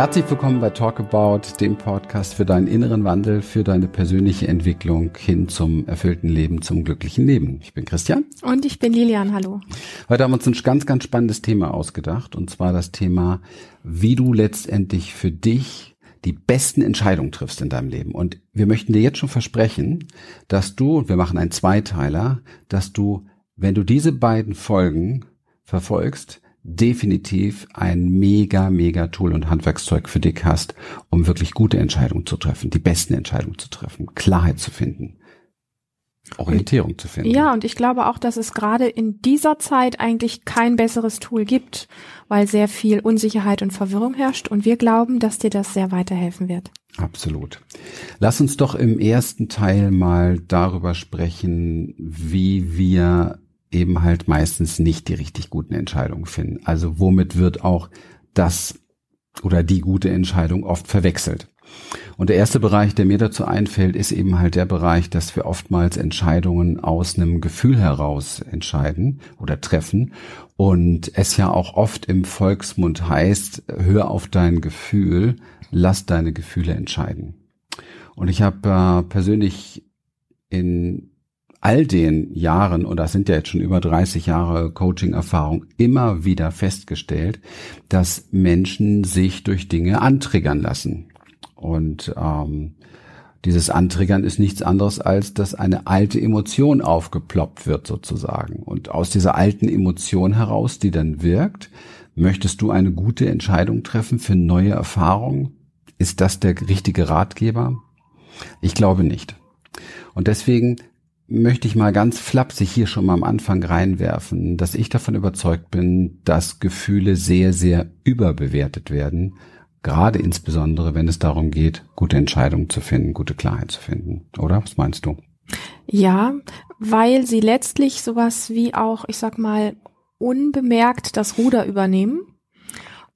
Herzlich willkommen bei Talk About, dem Podcast für deinen inneren Wandel, für deine persönliche Entwicklung hin zum erfüllten Leben, zum glücklichen Leben. Ich bin Christian. Und ich bin Lilian, hallo. Heute haben wir uns ein ganz, ganz spannendes Thema ausgedacht, und zwar das Thema, wie du letztendlich für dich die besten Entscheidungen triffst in deinem Leben. Und wir möchten dir jetzt schon versprechen, dass du, und wir machen einen Zweiteiler, dass du, wenn du diese beiden Folgen verfolgst, definitiv ein mega, mega Tool und Handwerkszeug für dich hast, um wirklich gute Entscheidungen zu treffen, die besten Entscheidungen zu treffen, Klarheit zu finden. Orientierung zu finden. Ja, und ich glaube auch, dass es gerade in dieser Zeit eigentlich kein besseres Tool gibt, weil sehr viel Unsicherheit und Verwirrung herrscht und wir glauben, dass dir das sehr weiterhelfen wird. Absolut. Lass uns doch im ersten Teil mal darüber sprechen, wie wir eben halt meistens nicht die richtig guten Entscheidungen finden. Also womit wird auch das oder die gute Entscheidung oft verwechselt. Und der erste Bereich, der mir dazu einfällt, ist eben halt der Bereich, dass wir oftmals Entscheidungen aus einem Gefühl heraus entscheiden oder treffen. Und es ja auch oft im Volksmund heißt, hör auf dein Gefühl, lass deine Gefühle entscheiden. Und ich habe äh, persönlich in all den Jahren, und das sind ja jetzt schon über 30 Jahre Coaching-Erfahrung, immer wieder festgestellt, dass Menschen sich durch Dinge antriggern lassen. Und ähm, dieses Antriggern ist nichts anderes, als dass eine alte Emotion aufgeploppt wird sozusagen. Und aus dieser alten Emotion heraus, die dann wirkt, möchtest du eine gute Entscheidung treffen für neue Erfahrungen? Ist das der richtige Ratgeber? Ich glaube nicht. Und deswegen möchte ich mal ganz flapsig hier schon mal am Anfang reinwerfen, dass ich davon überzeugt bin, dass Gefühle sehr, sehr überbewertet werden, gerade insbesondere, wenn es darum geht, gute Entscheidungen zu finden, gute Klarheit zu finden. Oder? Was meinst du? Ja, weil sie letztlich sowas wie auch, ich sag mal, unbemerkt das Ruder übernehmen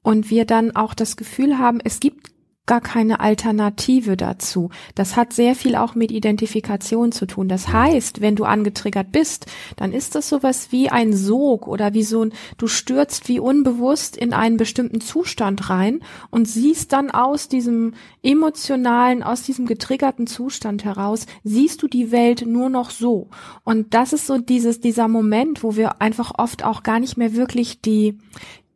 und wir dann auch das Gefühl haben, es gibt gar keine Alternative dazu. Das hat sehr viel auch mit Identifikation zu tun. Das heißt, wenn du angetriggert bist, dann ist das sowas wie ein Sog oder wie so ein, du stürzt wie unbewusst in einen bestimmten Zustand rein und siehst dann aus diesem emotionalen, aus diesem getriggerten Zustand heraus, siehst du die Welt nur noch so. Und das ist so dieses, dieser Moment, wo wir einfach oft auch gar nicht mehr wirklich die,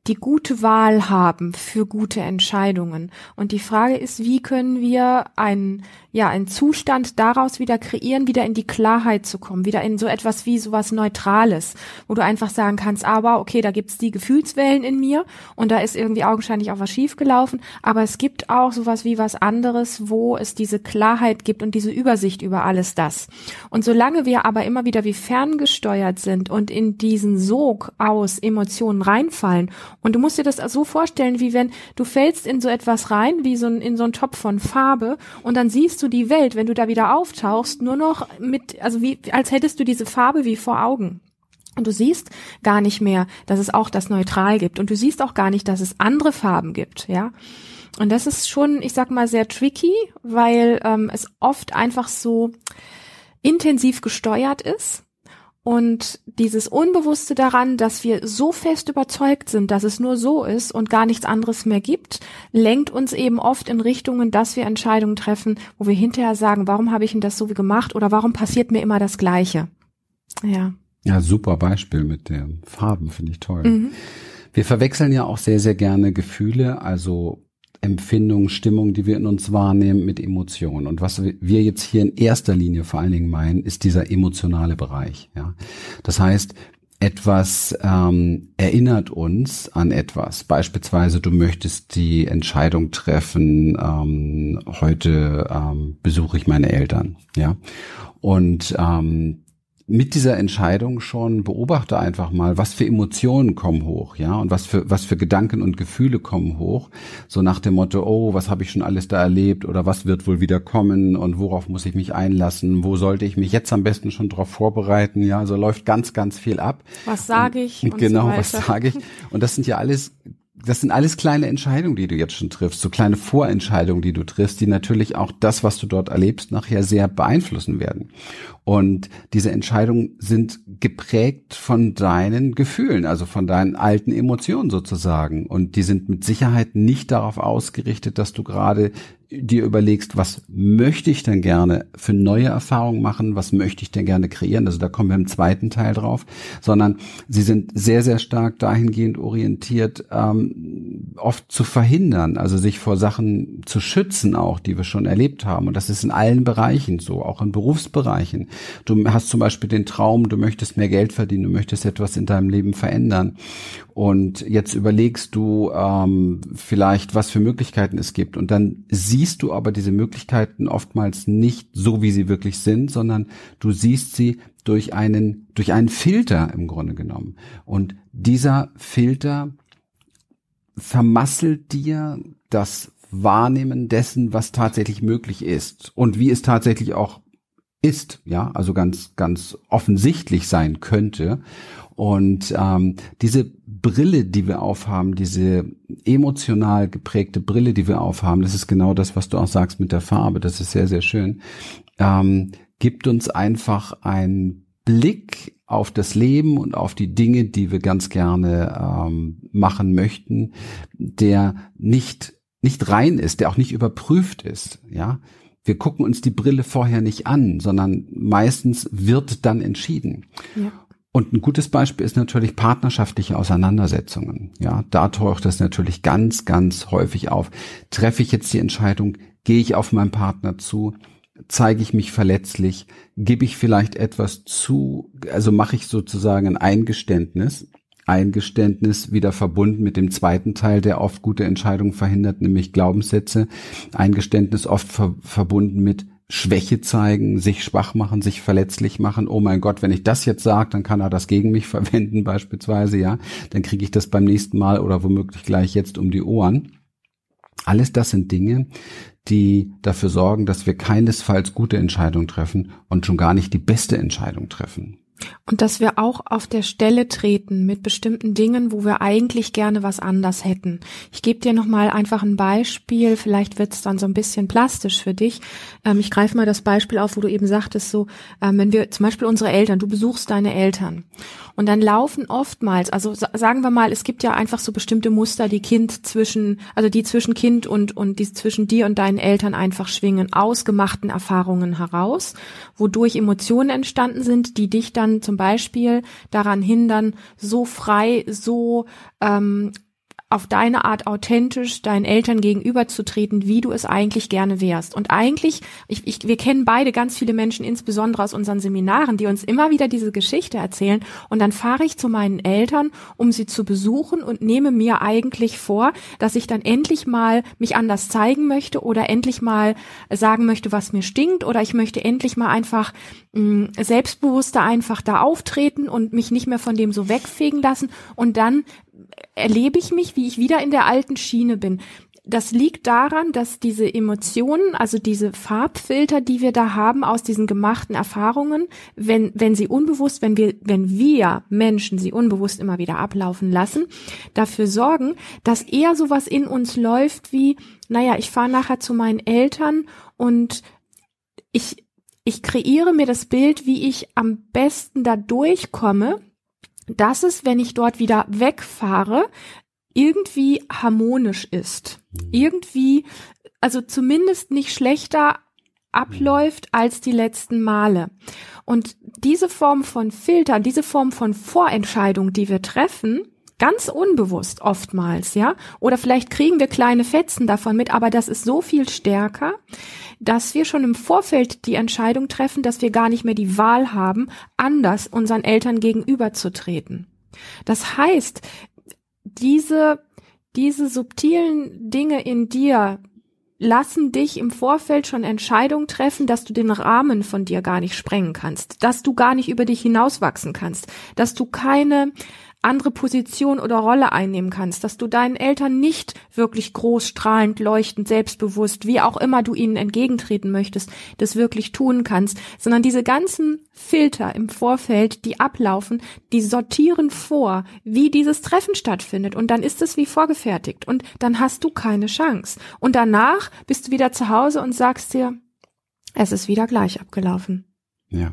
die gute Wahl haben für gute Entscheidungen. Und die Frage ist, wie können wir einen, ja, einen Zustand daraus wieder kreieren, wieder in die Klarheit zu kommen, wieder in so etwas wie sowas Neutrales, wo du einfach sagen kannst, aber okay, da gibt's die Gefühlswellen in mir und da ist irgendwie augenscheinlich auch was schiefgelaufen, aber es gibt auch sowas wie was anderes, wo es diese Klarheit gibt und diese Übersicht über alles das. Und solange wir aber immer wieder wie ferngesteuert sind und in diesen Sog aus Emotionen reinfallen und du musst dir das so vorstellen, wie wenn du fällst in so etwas rein, wie so ein, in so ein Topf von Farbe und dann siehst du die Welt, wenn du da wieder auftauchst, nur noch mit, also wie, als hättest du diese Farbe wie vor Augen. Und du siehst gar nicht mehr, dass es auch das Neutral gibt. Und du siehst auch gar nicht, dass es andere Farben gibt, ja. Und das ist schon, ich sag mal, sehr tricky, weil ähm, es oft einfach so intensiv gesteuert ist und dieses Unbewusste daran, dass wir so fest überzeugt sind, dass es nur so ist und gar nichts anderes mehr gibt, lenkt uns eben oft in Richtungen, dass wir Entscheidungen treffen, wo wir hinterher sagen, warum habe ich denn das so gemacht oder warum passiert mir immer das Gleiche? Ja. Ja, super Beispiel mit den Farben, finde ich toll. Mhm. Wir verwechseln ja auch sehr, sehr gerne Gefühle, also Empfindungen, Stimmung, die wir in uns wahrnehmen, mit Emotionen. Und was wir jetzt hier in erster Linie vor allen Dingen meinen, ist dieser emotionale Bereich. Ja, das heißt, etwas ähm, erinnert uns an etwas. Beispielsweise, du möchtest die Entscheidung treffen, ähm, heute ähm, besuche ich meine Eltern, ja. Und ähm, mit dieser Entscheidung schon beobachte einfach mal, was für Emotionen kommen hoch, ja, und was für was für Gedanken und Gefühle kommen hoch, so nach dem Motto, oh, was habe ich schon alles da erlebt oder was wird wohl wieder kommen und worauf muss ich mich einlassen, wo sollte ich mich jetzt am besten schon darauf vorbereiten, ja, so läuft ganz ganz viel ab. Was sage ich? Und, genau, so was sage ich? Und das sind ja alles das sind alles kleine Entscheidungen, die du jetzt schon triffst, so kleine Vorentscheidungen, die du triffst, die natürlich auch das, was du dort erlebst, nachher sehr beeinflussen werden. Und diese Entscheidungen sind geprägt von deinen Gefühlen, also von deinen alten Emotionen sozusagen. Und die sind mit Sicherheit nicht darauf ausgerichtet, dass du gerade dir überlegst, was möchte ich denn gerne für neue Erfahrungen machen, was möchte ich denn gerne kreieren, also da kommen wir im zweiten Teil drauf, sondern sie sind sehr, sehr stark dahingehend orientiert, ähm, oft zu verhindern, also sich vor Sachen zu schützen auch, die wir schon erlebt haben. Und das ist in allen Bereichen so, auch in Berufsbereichen. Du hast zum Beispiel den Traum, du möchtest mehr Geld verdienen, du möchtest etwas in deinem Leben verändern. Und jetzt überlegst du ähm, vielleicht, was für Möglichkeiten es gibt. Und dann siehst du aber diese Möglichkeiten oftmals nicht so, wie sie wirklich sind, sondern du siehst sie durch einen, durch einen Filter im Grunde genommen. Und dieser Filter vermasselt dir das Wahrnehmen dessen, was tatsächlich möglich ist und wie es tatsächlich auch ist, ja, also ganz, ganz offensichtlich sein könnte. Und ähm, diese Brille, die wir aufhaben, diese emotional geprägte Brille, die wir aufhaben, das ist genau das, was du auch sagst mit der Farbe, das ist sehr, sehr schön, ähm, gibt uns einfach einen Blick auf das Leben und auf die Dinge, die wir ganz gerne ähm, machen möchten, der nicht nicht rein ist, der auch nicht überprüft ist, ja. Wir gucken uns die Brille vorher nicht an, sondern meistens wird dann entschieden. Ja. Und ein gutes Beispiel ist natürlich partnerschaftliche Auseinandersetzungen. Ja, da taucht das natürlich ganz, ganz häufig auf. Treffe ich jetzt die Entscheidung, gehe ich auf meinen Partner zu, zeige ich mich verletzlich, gebe ich vielleicht etwas zu, also mache ich sozusagen ein Eingeständnis, Eingeständnis wieder verbunden mit dem zweiten Teil, der oft gute Entscheidungen verhindert, nämlich Glaubenssätze. Eingeständnis oft ver verbunden mit Schwäche zeigen, sich schwach machen, sich verletzlich machen. Oh mein Gott, wenn ich das jetzt sage, dann kann er das gegen mich verwenden beispielsweise, ja. Dann kriege ich das beim nächsten Mal oder womöglich gleich jetzt um die Ohren. Alles das sind Dinge, die dafür sorgen, dass wir keinesfalls gute Entscheidungen treffen und schon gar nicht die beste Entscheidung treffen. Und dass wir auch auf der Stelle treten mit bestimmten Dingen, wo wir eigentlich gerne was anders hätten. Ich gebe dir nochmal einfach ein Beispiel, vielleicht wird es dann so ein bisschen plastisch für dich. Ähm, ich greife mal das Beispiel auf, wo du eben sagtest, so, ähm, wenn wir zum Beispiel unsere Eltern, du besuchst deine Eltern und dann laufen oftmals, also sagen wir mal, es gibt ja einfach so bestimmte Muster, die Kind zwischen, also die zwischen Kind und, und die zwischen dir und deinen Eltern einfach schwingen, ausgemachten Erfahrungen heraus, wodurch Emotionen entstanden sind, die dich dann zum Beispiel daran hindern, so frei, so ähm, auf deine Art authentisch deinen Eltern gegenüberzutreten, wie du es eigentlich gerne wärst. Und eigentlich, ich, ich, wir kennen beide ganz viele Menschen, insbesondere aus unseren Seminaren, die uns immer wieder diese Geschichte erzählen. Und dann fahre ich zu meinen Eltern, um sie zu besuchen und nehme mir eigentlich vor, dass ich dann endlich mal mich anders zeigen möchte oder endlich mal sagen möchte, was mir stinkt oder ich möchte endlich mal einfach mh, selbstbewusster einfach da auftreten und mich nicht mehr von dem so wegfegen lassen. Und dann erlebe ich mich, wie ich wieder in der alten Schiene bin. Das liegt daran, dass diese Emotionen, also diese Farbfilter, die wir da haben aus diesen gemachten Erfahrungen, wenn, wenn sie unbewusst, wenn wir, wenn wir Menschen sie unbewusst immer wieder ablaufen lassen, dafür sorgen, dass eher sowas in uns läuft wie, naja, ich fahre nachher zu meinen Eltern und ich, ich kreiere mir das Bild, wie ich am besten da durchkomme dass es, wenn ich dort wieder wegfahre, irgendwie harmonisch ist. Mhm. Irgendwie, also zumindest nicht schlechter abläuft als die letzten Male. Und diese Form von Filtern, diese Form von Vorentscheidung, die wir treffen, ganz unbewusst oftmals, ja, oder vielleicht kriegen wir kleine Fetzen davon mit, aber das ist so viel stärker, dass wir schon im Vorfeld die Entscheidung treffen, dass wir gar nicht mehr die Wahl haben, anders unseren Eltern gegenüberzutreten. Das heißt, diese, diese subtilen Dinge in dir lassen dich im Vorfeld schon Entscheidungen treffen, dass du den Rahmen von dir gar nicht sprengen kannst, dass du gar nicht über dich hinauswachsen kannst, dass du keine andere Position oder Rolle einnehmen kannst, dass du deinen Eltern nicht wirklich groß, strahlend, leuchtend, selbstbewusst, wie auch immer du ihnen entgegentreten möchtest, das wirklich tun kannst, sondern diese ganzen Filter im Vorfeld, die ablaufen, die sortieren vor, wie dieses Treffen stattfindet und dann ist es wie vorgefertigt und dann hast du keine Chance. Und danach bist du wieder zu Hause und sagst dir, es ist wieder gleich abgelaufen. Ja.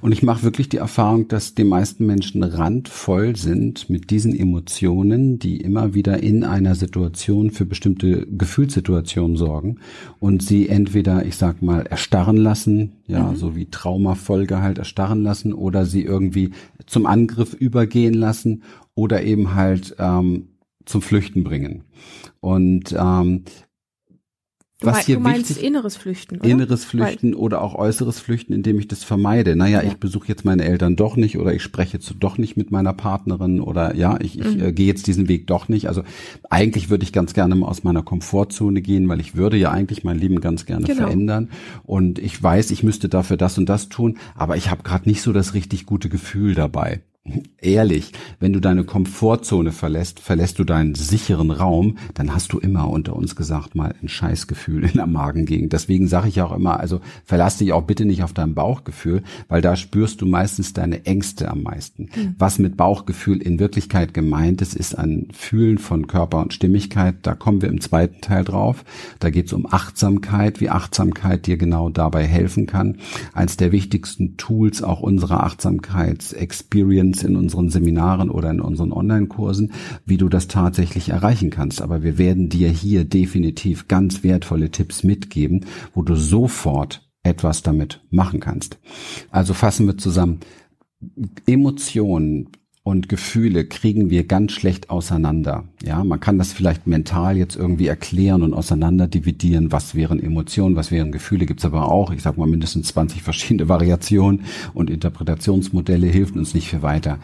Und ich mache wirklich die Erfahrung, dass die meisten Menschen randvoll sind mit diesen Emotionen, die immer wieder in einer Situation für bestimmte Gefühlssituationen sorgen und sie entweder, ich sag mal, erstarren lassen, ja, mhm. so wie Traumafolge halt erstarren lassen oder sie irgendwie zum Angriff übergehen lassen oder eben halt ähm, zum Flüchten bringen. Und ähm, Du, was hier du meinst wichtig, inneres Flüchten, oder? Inneres Flüchten Weil, oder auch äußeres Flüchten, indem ich das vermeide. Naja, ja. ich besuche jetzt meine Eltern doch nicht oder ich spreche jetzt doch nicht mit meiner Partnerin oder ja, ich, ich mhm. äh, gehe jetzt diesen Weg doch nicht. Also eigentlich würde ich ganz gerne mal aus meiner Komfortzone gehen, weil ich würde ja eigentlich mein Leben ganz gerne genau. verändern. Und ich weiß, ich müsste dafür das und das tun, aber ich habe gerade nicht so das richtig gute Gefühl dabei ehrlich, wenn du deine Komfortzone verlässt, verlässt du deinen sicheren Raum, dann hast du immer unter uns gesagt mal ein Scheißgefühl in der Magengegend. Deswegen sage ich auch immer, also verlass dich auch bitte nicht auf dein Bauchgefühl, weil da spürst du meistens deine Ängste am meisten. Mhm. Was mit Bauchgefühl in Wirklichkeit gemeint ist, ist ein Fühlen von Körper und Stimmigkeit. Da kommen wir im zweiten Teil drauf. Da geht es um Achtsamkeit, wie Achtsamkeit dir genau dabei helfen kann. Eins der wichtigsten Tools auch unserer Achtsamkeitsexperience in unseren Seminaren oder in unseren Online-Kursen, wie du das tatsächlich erreichen kannst. Aber wir werden dir hier definitiv ganz wertvolle Tipps mitgeben, wo du sofort etwas damit machen kannst. Also fassen wir zusammen. Emotionen und Gefühle kriegen wir ganz schlecht auseinander. Ja, man kann das vielleicht mental jetzt irgendwie erklären und auseinander dividieren. Was wären Emotionen, was wären Gefühle? Gibt's aber auch, ich sag mal, mindestens 20 verschiedene Variationen und Interpretationsmodelle hilft uns nicht viel weiter.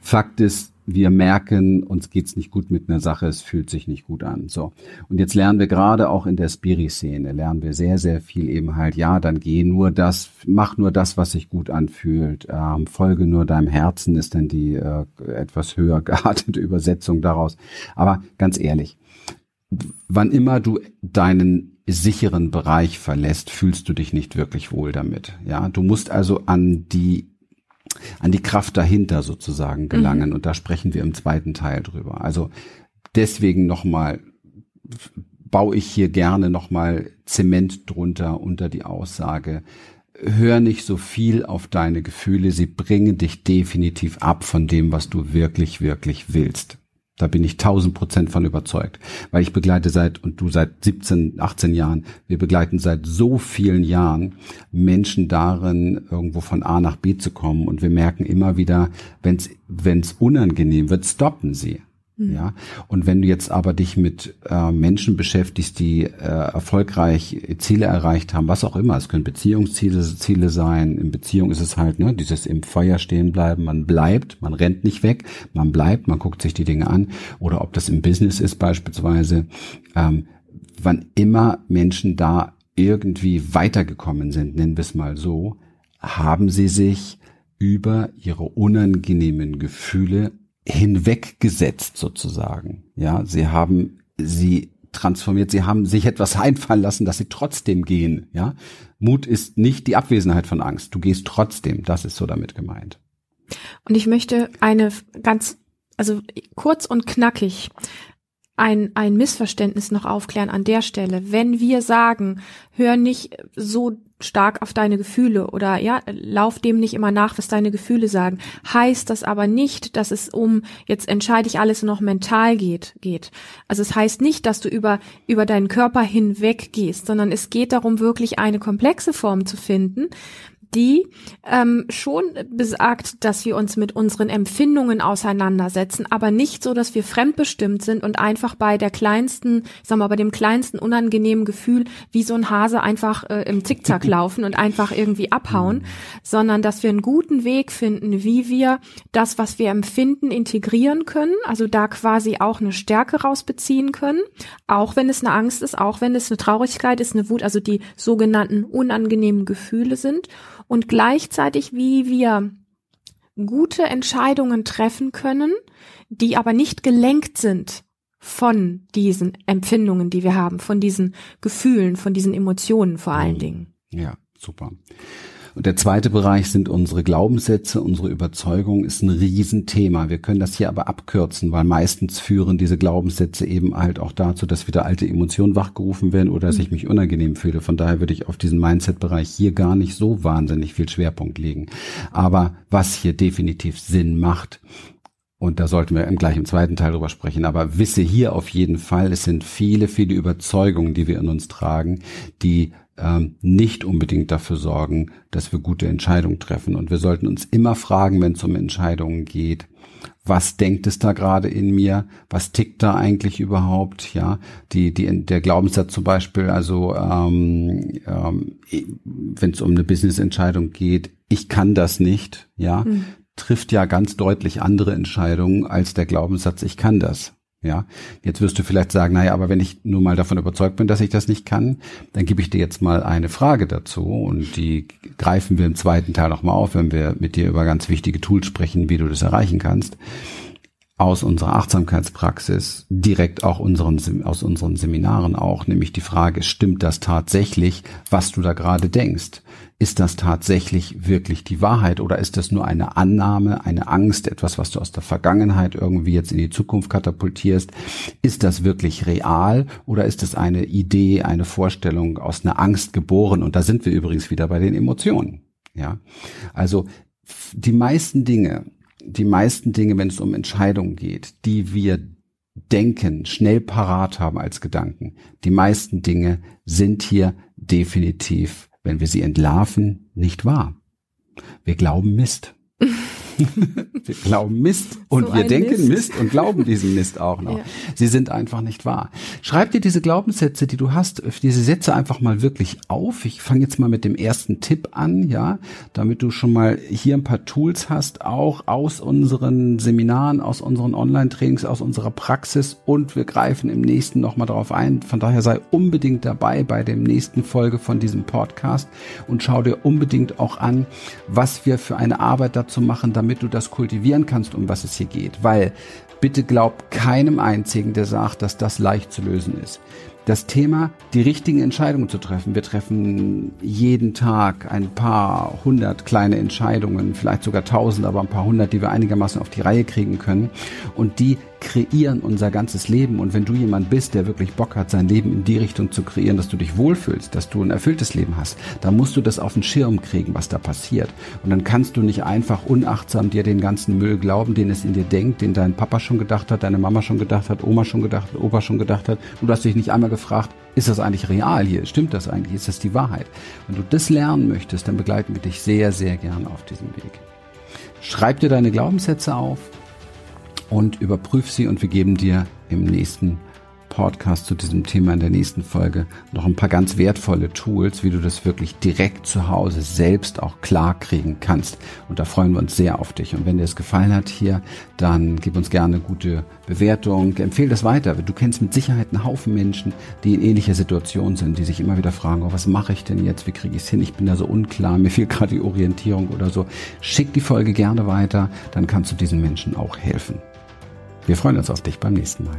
Fakt ist, wir merken, uns geht's nicht gut mit einer Sache, es fühlt sich nicht gut an. So. Und jetzt lernen wir gerade auch in der Spiri-Szene, lernen wir sehr, sehr viel eben halt, ja, dann geh nur das, mach nur das, was sich gut anfühlt, ähm, folge nur deinem Herzen, ist dann die äh, etwas höher geartete Übersetzung daraus. Aber ganz ehrlich, wann immer du deinen sicheren Bereich verlässt, fühlst du dich nicht wirklich wohl damit. Ja, du musst also an die an die Kraft dahinter sozusagen gelangen. Mhm. Und da sprechen wir im zweiten Teil drüber. Also deswegen nochmal baue ich hier gerne nochmal Zement drunter unter die Aussage, hör nicht so viel auf deine Gefühle, sie bringen dich definitiv ab von dem, was du wirklich, wirklich willst. Da bin ich tausend Prozent von überzeugt, weil ich begleite seit, und du seit 17, 18 Jahren, wir begleiten seit so vielen Jahren Menschen darin, irgendwo von A nach B zu kommen und wir merken immer wieder, wenn es unangenehm wird, stoppen sie. Mhm. Ja, und wenn du jetzt aber dich mit äh, Menschen beschäftigst, die äh, erfolgreich Ziele erreicht haben, was auch immer, es können Beziehungsziele Ziele sein. In Beziehung ist es halt, ne, dieses im Feuer stehen bleiben. Man bleibt, man rennt nicht weg, man bleibt, man guckt sich die Dinge an. Oder ob das im Business ist beispielsweise, ähm, wann immer Menschen da irgendwie weitergekommen sind, nennen wir es mal so, haben sie sich über ihre unangenehmen Gefühle hinweggesetzt sozusagen. Ja, sie haben sie transformiert, sie haben sich etwas einfallen lassen, dass sie trotzdem gehen. Ja, Mut ist nicht die Abwesenheit von Angst. Du gehst trotzdem. Das ist so damit gemeint. Und ich möchte eine ganz, also kurz und knackig ein, ein Missverständnis noch aufklären an der Stelle. Wenn wir sagen, hör nicht so stark auf deine Gefühle oder ja, lauf dem nicht immer nach, was deine Gefühle sagen, heißt das aber nicht, dass es um jetzt entscheide ich alles noch mental geht, geht. Also es heißt nicht, dass du über, über deinen Körper hinweg gehst, sondern es geht darum, wirklich eine komplexe Form zu finden, die ähm, schon besagt, dass wir uns mit unseren Empfindungen auseinandersetzen, aber nicht so, dass wir fremdbestimmt sind und einfach bei der kleinsten, sagen wir mal, bei dem kleinsten unangenehmen Gefühl wie so ein Hase einfach äh, im Zickzack laufen und einfach irgendwie abhauen, sondern dass wir einen guten Weg finden, wie wir das, was wir empfinden, integrieren können, also da quasi auch eine Stärke rausbeziehen können, auch wenn es eine Angst ist, auch wenn es eine Traurigkeit ist, eine Wut, also die sogenannten unangenehmen Gefühle sind und gleichzeitig, wie wir gute Entscheidungen treffen können, die aber nicht gelenkt sind von diesen Empfindungen, die wir haben, von diesen Gefühlen, von diesen Emotionen vor allen mhm. Dingen. Ja, super. Und der zweite Bereich sind unsere Glaubenssätze, unsere Überzeugung ist ein Riesenthema. Wir können das hier aber abkürzen, weil meistens führen diese Glaubenssätze eben halt auch dazu, dass wieder alte Emotionen wachgerufen werden oder dass ich mich unangenehm fühle. Von daher würde ich auf diesen Mindset-Bereich hier gar nicht so wahnsinnig viel Schwerpunkt legen. Aber was hier definitiv Sinn macht, und da sollten wir gleich im zweiten Teil drüber sprechen. Aber wisse hier auf jeden Fall, es sind viele, viele Überzeugungen, die wir in uns tragen, die ähm, nicht unbedingt dafür sorgen, dass wir gute Entscheidungen treffen. Und wir sollten uns immer fragen, wenn es um Entscheidungen geht, was denkt es da gerade in mir? Was tickt da eigentlich überhaupt? Ja, die, die, der Glaubenssatz zum Beispiel, also ähm, ähm, wenn es um eine Business-Entscheidung geht, ich kann das nicht, ja, mhm trifft ja ganz deutlich andere Entscheidungen als der Glaubenssatz, ich kann das. Ja, jetzt wirst du vielleicht sagen, naja, aber wenn ich nur mal davon überzeugt bin, dass ich das nicht kann, dann gebe ich dir jetzt mal eine Frage dazu und die greifen wir im zweiten Teil nochmal auf, wenn wir mit dir über ganz wichtige Tools sprechen, wie du das erreichen kannst aus unserer Achtsamkeitspraxis, direkt auch unseren, aus unseren Seminaren auch, nämlich die Frage, stimmt das tatsächlich, was du da gerade denkst? Ist das tatsächlich wirklich die Wahrheit oder ist das nur eine Annahme, eine Angst, etwas, was du aus der Vergangenheit irgendwie jetzt in die Zukunft katapultierst? Ist das wirklich real oder ist es eine Idee, eine Vorstellung aus einer Angst geboren? Und da sind wir übrigens wieder bei den Emotionen. Ja, also die meisten Dinge, die meisten Dinge, wenn es um Entscheidungen geht, die wir denken, schnell parat haben als Gedanken, die meisten Dinge sind hier definitiv, wenn wir sie entlarven, nicht wahr. Wir glauben Mist. wir glauben Mist und so wir denken Mist. Mist. und glauben diesen Mist auch noch. Ja. Sie sind einfach nicht wahr. Schreib dir diese Glaubenssätze, die du hast, diese Sätze einfach mal wirklich auf. Ich fange jetzt mal mit dem ersten Tipp an, ja, damit du schon mal hier ein paar Tools hast, auch aus unseren Seminaren, aus unseren Online-Trainings, aus unserer Praxis und wir greifen im nächsten nochmal drauf ein. Von daher sei unbedingt dabei bei dem nächsten Folge von diesem Podcast und schau dir unbedingt auch an, was wir für eine Arbeit dazu machen, damit damit du das kultivieren kannst, um was es hier geht. Weil bitte glaub keinem einzigen, der sagt, dass das leicht zu lösen ist das Thema, die richtigen Entscheidungen zu treffen. Wir treffen jeden Tag ein paar hundert kleine Entscheidungen, vielleicht sogar tausend, aber ein paar hundert, die wir einigermaßen auf die Reihe kriegen können. Und die kreieren unser ganzes Leben. Und wenn du jemand bist, der wirklich Bock hat, sein Leben in die Richtung zu kreieren, dass du dich wohlfühlst, dass du ein erfülltes Leben hast, dann musst du das auf den Schirm kriegen, was da passiert. Und dann kannst du nicht einfach unachtsam dir den ganzen Müll glauben, den es in dir denkt, den dein Papa schon gedacht hat, deine Mama schon gedacht hat, Oma schon gedacht hat, Opa schon gedacht hat. Du hast dich nicht einmal gefragt, ist das eigentlich real hier? Stimmt das eigentlich? Ist das die Wahrheit? Wenn du das lernen möchtest, dann begleiten wir dich sehr, sehr gern auf diesem Weg. Schreib dir deine Glaubenssätze auf, und überprüf sie und wir geben dir im nächsten Podcast zu diesem Thema in der nächsten Folge noch ein paar ganz wertvolle Tools, wie du das wirklich direkt zu Hause selbst auch klar kriegen kannst. Und da freuen wir uns sehr auf dich. Und wenn dir es gefallen hat hier, dann gib uns gerne eine gute Bewertung. Empfehle das weiter. Du kennst mit Sicherheit einen Haufen Menschen, die in ähnlicher Situation sind, die sich immer wieder fragen, oh, was mache ich denn jetzt? Wie kriege ich es hin? Ich bin da so unklar. Mir fehlt gerade die Orientierung oder so. Schick die Folge gerne weiter. Dann kannst du diesen Menschen auch helfen. Wir freuen uns auf dich beim nächsten Mal.